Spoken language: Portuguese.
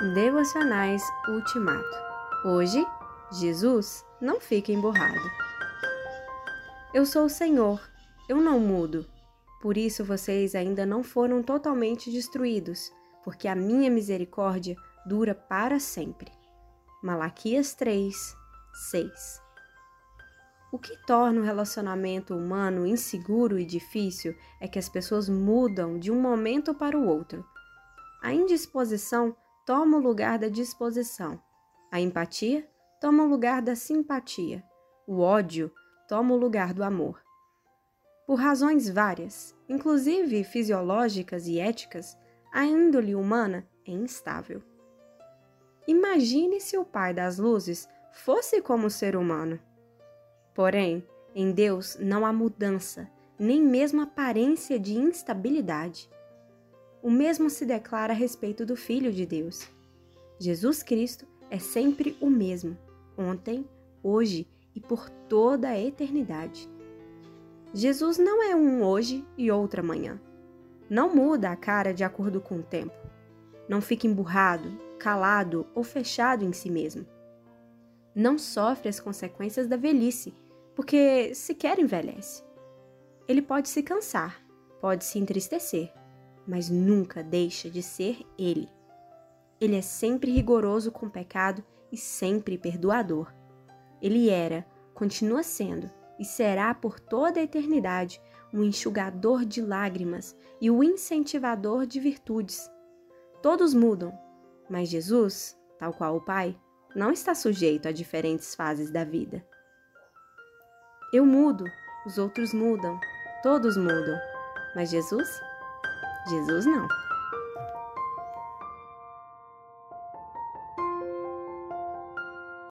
Devocionais Ultimato. Hoje, Jesus não fica emburrado. Eu sou o Senhor, eu não mudo. Por isso vocês ainda não foram totalmente destruídos, porque a minha misericórdia dura para sempre. Malaquias 3, 6. O que torna o relacionamento humano inseguro e difícil é que as pessoas mudam de um momento para o outro. A indisposição toma o lugar da disposição. A empatia toma o lugar da simpatia. O ódio toma o lugar do amor. Por razões várias, inclusive fisiológicas e éticas, a índole humana é instável. Imagine se o Pai das Luzes fosse como o ser humano. Porém, em Deus não há mudança, nem mesmo aparência de instabilidade. O mesmo se declara a respeito do Filho de Deus. Jesus Cristo é sempre o mesmo, ontem, hoje e por toda a eternidade. Jesus não é um hoje e outro amanhã. Não muda a cara de acordo com o tempo. Não fica emburrado, calado ou fechado em si mesmo. Não sofre as consequências da velhice, porque sequer envelhece. Ele pode se cansar, pode se entristecer, mas nunca deixa de ser Ele. Ele é sempre rigoroso com o pecado e sempre perdoador. Ele era, continua sendo e será por toda a eternidade um enxugador de lágrimas e o incentivador de virtudes. Todos mudam, mas Jesus, tal qual o Pai, não está sujeito a diferentes fases da vida. Eu mudo, os outros mudam, todos mudam, mas Jesus Jesus não.